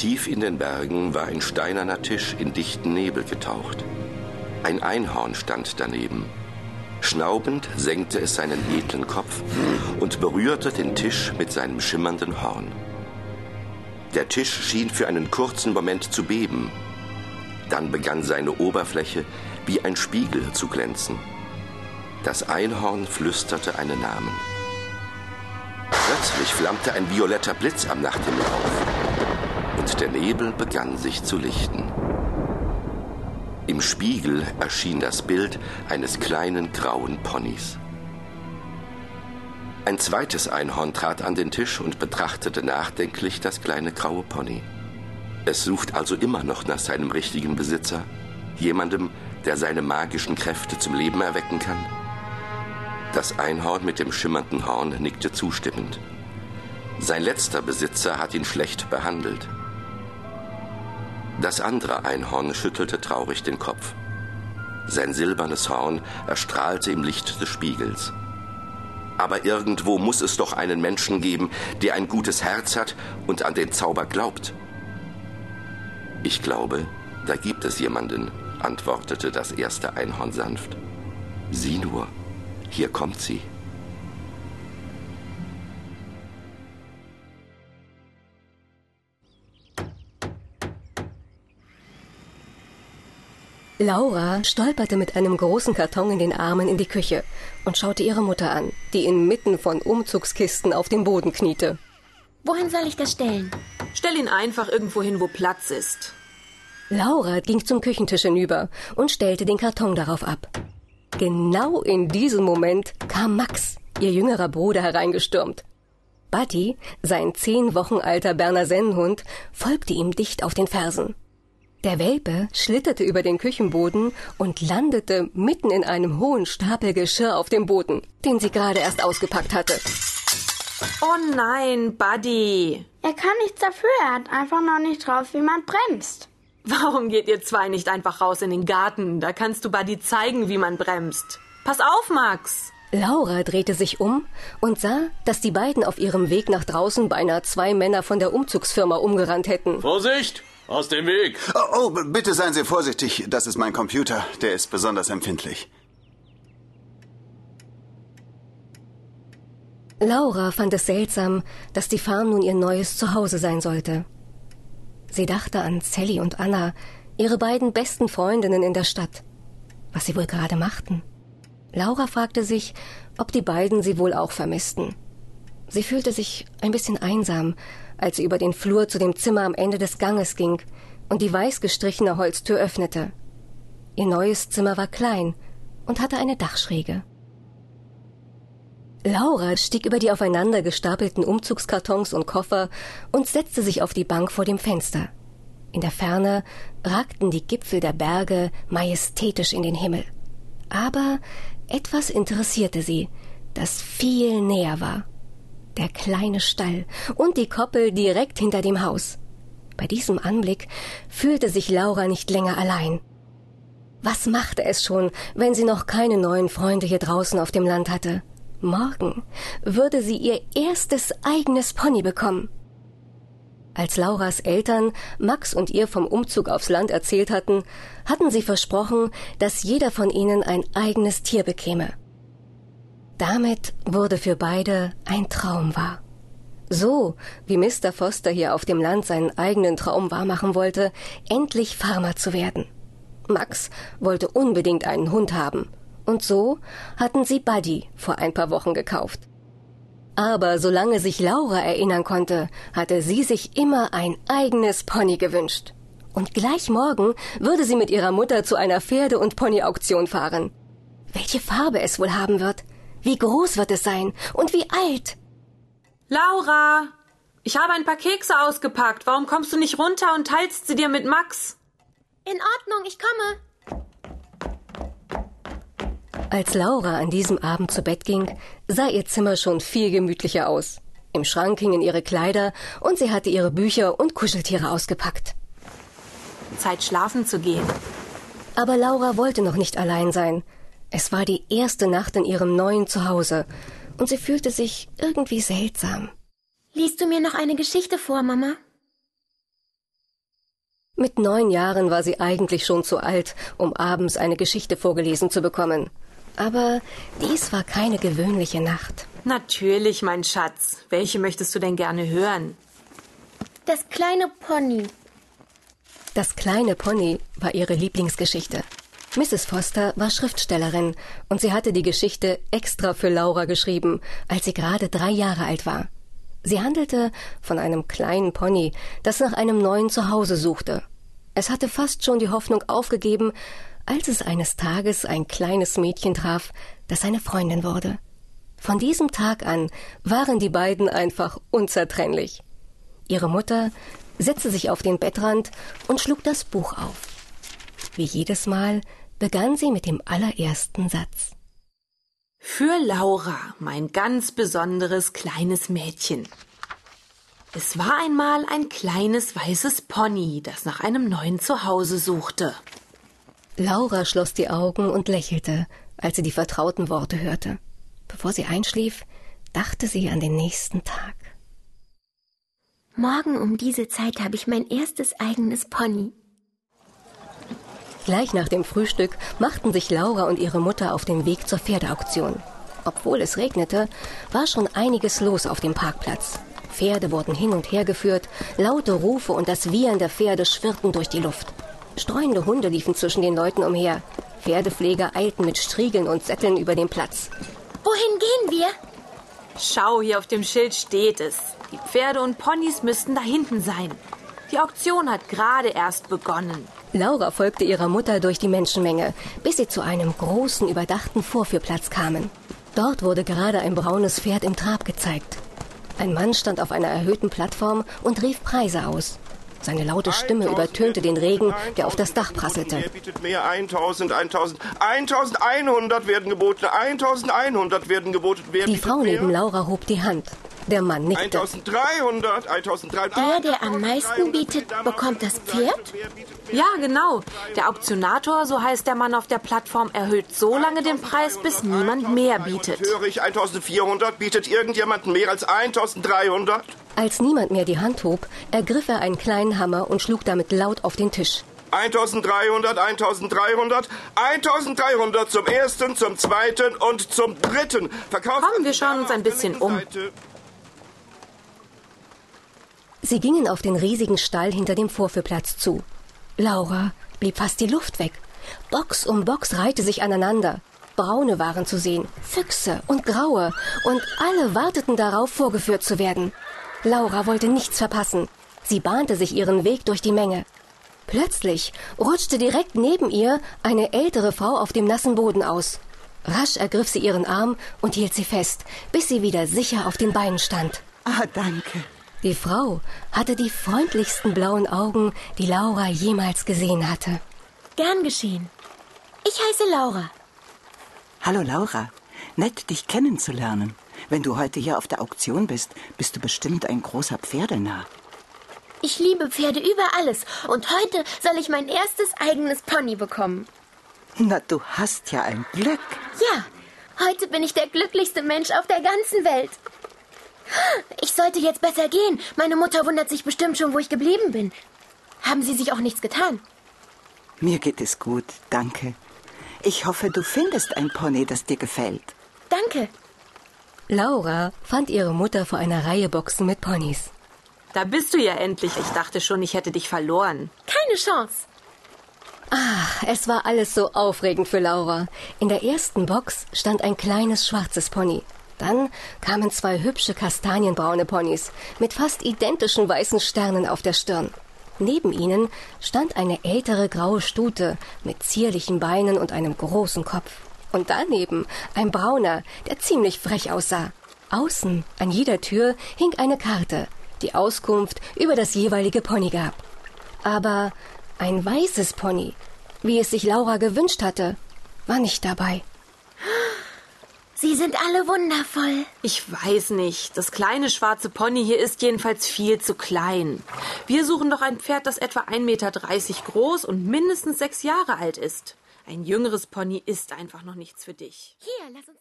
Tief in den Bergen war ein steinerner Tisch in dichten Nebel getaucht. Ein Einhorn stand daneben. Schnaubend senkte es seinen edlen Kopf und berührte den Tisch mit seinem schimmernden Horn. Der Tisch schien für einen kurzen Moment zu beben. Dann begann seine Oberfläche wie ein Spiegel zu glänzen. Das Einhorn flüsterte einen Namen. Plötzlich flammte ein violetter Blitz am Nachthimmel auf der Nebel begann sich zu lichten. Im Spiegel erschien das Bild eines kleinen grauen Ponys. Ein zweites Einhorn trat an den Tisch und betrachtete nachdenklich das kleine graue Pony. Es sucht also immer noch nach seinem richtigen Besitzer, jemandem, der seine magischen Kräfte zum Leben erwecken kann. Das Einhorn mit dem schimmernden Horn nickte zustimmend. Sein letzter Besitzer hat ihn schlecht behandelt. Das andere Einhorn schüttelte traurig den Kopf. Sein silbernes Horn erstrahlte im Licht des Spiegels. Aber irgendwo muss es doch einen Menschen geben, der ein gutes Herz hat und an den Zauber glaubt. Ich glaube, da gibt es jemanden, antwortete das erste Einhorn sanft. Sieh nur, hier kommt sie. Laura stolperte mit einem großen Karton in den Armen in die Küche und schaute ihre Mutter an, die inmitten von Umzugskisten auf dem Boden kniete. Wohin soll ich das stellen? Stell ihn einfach irgendwo hin, wo Platz ist. Laura ging zum Küchentisch hinüber und stellte den Karton darauf ab. Genau in diesem Moment kam Max, ihr jüngerer Bruder, hereingestürmt. Buddy, sein zehn Wochen alter Berner Sennenhund, folgte ihm dicht auf den Fersen. Der Welpe schlitterte über den Küchenboden und landete mitten in einem hohen Stapel Geschirr auf dem Boden, den sie gerade erst ausgepackt hatte. Oh nein, Buddy. Er kann nichts dafür, er hat einfach noch nicht drauf, wie man bremst. Warum geht ihr zwei nicht einfach raus in den Garten? Da kannst du Buddy zeigen, wie man bremst. Pass auf, Max. Laura drehte sich um und sah, dass die beiden auf ihrem Weg nach draußen beinahe zwei Männer von der Umzugsfirma umgerannt hätten. Vorsicht! Aus dem Weg! Oh, oh, bitte seien Sie vorsichtig. Das ist mein Computer. Der ist besonders empfindlich. Laura fand es seltsam, dass die Farm nun ihr neues Zuhause sein sollte. Sie dachte an Sally und Anna, ihre beiden besten Freundinnen in der Stadt. Was sie wohl gerade machten. Laura fragte sich, ob die beiden sie wohl auch vermissten. Sie fühlte sich ein bisschen einsam, als sie über den Flur zu dem Zimmer am Ende des Ganges ging und die weiß gestrichene Holztür öffnete. Ihr neues Zimmer war klein und hatte eine Dachschräge. Laura stieg über die aufeinander gestapelten Umzugskartons und Koffer und setzte sich auf die Bank vor dem Fenster. In der Ferne ragten die Gipfel der Berge majestätisch in den Himmel. Aber etwas interessierte sie, das viel näher war. Der kleine Stall und die Koppel direkt hinter dem Haus. Bei diesem Anblick fühlte sich Laura nicht länger allein. Was machte es schon, wenn sie noch keine neuen Freunde hier draußen auf dem Land hatte? Morgen würde sie ihr erstes eigenes Pony bekommen. Als Lauras Eltern Max und ihr vom Umzug aufs Land erzählt hatten, hatten sie versprochen, dass jeder von ihnen ein eigenes Tier bekäme. Damit wurde für beide ein Traum wahr. So wie Mr. Foster hier auf dem Land seinen eigenen Traum wahrmachen wollte, endlich Farmer zu werden. Max wollte unbedingt einen Hund haben und so hatten sie Buddy vor ein paar Wochen gekauft. Aber solange sich Laura erinnern konnte, hatte sie sich immer ein eigenes Pony gewünscht. Und gleich morgen würde sie mit ihrer Mutter zu einer Pferde- und Ponyauktion fahren. Welche Farbe es wohl haben wird, wie groß wird es sein und wie alt? Laura, ich habe ein paar Kekse ausgepackt. Warum kommst du nicht runter und teilst sie dir mit Max? In Ordnung, ich komme. Als Laura an diesem Abend zu Bett ging, sah ihr Zimmer schon viel gemütlicher aus. Im Schrank hingen ihre Kleider und sie hatte ihre Bücher und Kuscheltiere ausgepackt. Zeit schlafen zu gehen. Aber Laura wollte noch nicht allein sein. Es war die erste Nacht in ihrem neuen Zuhause und sie fühlte sich irgendwie seltsam. Liest du mir noch eine Geschichte vor, Mama? Mit neun Jahren war sie eigentlich schon zu alt, um abends eine Geschichte vorgelesen zu bekommen. Aber dies war keine gewöhnliche Nacht. Natürlich, mein Schatz. Welche möchtest du denn gerne hören? Das kleine Pony. Das kleine Pony war ihre Lieblingsgeschichte. Mrs. Foster war Schriftstellerin und sie hatte die Geschichte extra für Laura geschrieben, als sie gerade drei Jahre alt war. Sie handelte von einem kleinen Pony, das nach einem neuen Zuhause suchte. Es hatte fast schon die Hoffnung aufgegeben, als es eines Tages ein kleines Mädchen traf, das seine Freundin wurde. Von diesem Tag an waren die beiden einfach unzertrennlich. Ihre Mutter setzte sich auf den Bettrand und schlug das Buch auf. Wie jedes Mal begann sie mit dem allerersten Satz. Für Laura, mein ganz besonderes kleines Mädchen. Es war einmal ein kleines weißes Pony, das nach einem neuen Zuhause suchte. Laura schloss die Augen und lächelte, als sie die vertrauten Worte hörte. Bevor sie einschlief, dachte sie an den nächsten Tag. Morgen um diese Zeit habe ich mein erstes eigenes Pony. Gleich nach dem Frühstück machten sich Laura und ihre Mutter auf den Weg zur Pferdeauktion. Obwohl es regnete, war schon einiges los auf dem Parkplatz. Pferde wurden hin und her geführt, laute Rufe und das Wiehern der Pferde schwirrten durch die Luft. Streunende Hunde liefen zwischen den Leuten umher. Pferdepfleger eilten mit Striegeln und Sätteln über den Platz. Wohin gehen wir? Schau, hier auf dem Schild steht es. Die Pferde und Ponys müssten da hinten sein. Die Auktion hat gerade erst begonnen. Laura folgte ihrer Mutter durch die Menschenmenge, bis sie zu einem großen, überdachten Vorführplatz kamen. Dort wurde gerade ein braunes Pferd im Trab gezeigt. Ein Mann stand auf einer erhöhten Plattform und rief Preise aus. Seine laute Stimme übertönte den Regen, der auf das Dach prasselte. Wer bietet mehr? 1000, 1000, 1100 werden geboten, 1100 werden geboten. Wer Die Frau mehr? neben Laura hob die Hand. Der Mann nickte. 1300, 1300. Der, der am meisten bietet, bekommt das Pferd? Ja, genau. Der Auktionator, so heißt der Mann auf der Plattform, erhöht so lange den Preis, bis niemand mehr bietet. Höre ich 1400, bietet irgendjemand mehr als 1300? Als niemand mehr die Hand hob, ergriff er einen kleinen Hammer und schlug damit laut auf den Tisch. 1300, 1300, 1300 zum ersten, zum zweiten und zum dritten. Verkauf Komm, wir schauen uns ein bisschen um. Sie gingen auf den riesigen Stall hinter dem Vorführplatz zu. Laura blieb fast die Luft weg. Box um Box reihte sich aneinander. Braune waren zu sehen, Füchse und Graue, und alle warteten darauf, vorgeführt zu werden. Laura wollte nichts verpassen. Sie bahnte sich ihren Weg durch die Menge. Plötzlich rutschte direkt neben ihr eine ältere Frau auf dem nassen Boden aus. Rasch ergriff sie ihren Arm und hielt sie fest, bis sie wieder sicher auf den Beinen stand. Ah, danke. Die Frau hatte die freundlichsten blauen Augen, die Laura jemals gesehen hatte. Gern geschehen. Ich heiße Laura. Hallo Laura, nett dich kennenzulernen. Wenn du heute hier auf der Auktion bist, bist du bestimmt ein großer Pferdenah. Ich liebe Pferde über alles und heute soll ich mein erstes eigenes Pony bekommen. Na, du hast ja ein Glück. Ja, heute bin ich der glücklichste Mensch auf der ganzen Welt. Ich sollte jetzt besser gehen. Meine Mutter wundert sich bestimmt schon, wo ich geblieben bin. Haben Sie sich auch nichts getan? Mir geht es gut, danke. Ich hoffe, du findest ein Pony, das dir gefällt. Danke. Laura fand ihre Mutter vor einer Reihe Boxen mit Ponys. Da bist du ja endlich. Ich dachte schon, ich hätte dich verloren. Keine Chance. Es war alles so aufregend für Laura. In der ersten Box stand ein kleines schwarzes Pony. Dann kamen zwei hübsche kastanienbraune Ponys mit fast identischen weißen Sternen auf der Stirn. Neben ihnen stand eine ältere graue Stute mit zierlichen Beinen und einem großen Kopf. Und daneben ein brauner, der ziemlich frech aussah. Außen an jeder Tür hing eine Karte, die Auskunft über das jeweilige Pony gab. Aber ein weißes Pony, wie es sich Laura gewünscht hatte, war nicht dabei. Sie sind alle wundervoll. Ich weiß nicht. Das kleine schwarze Pony hier ist jedenfalls viel zu klein. Wir suchen doch ein Pferd, das etwa 1,30 Meter groß und mindestens sechs Jahre alt ist. Ein jüngeres Pony ist einfach noch nichts für dich. Hier, lass uns.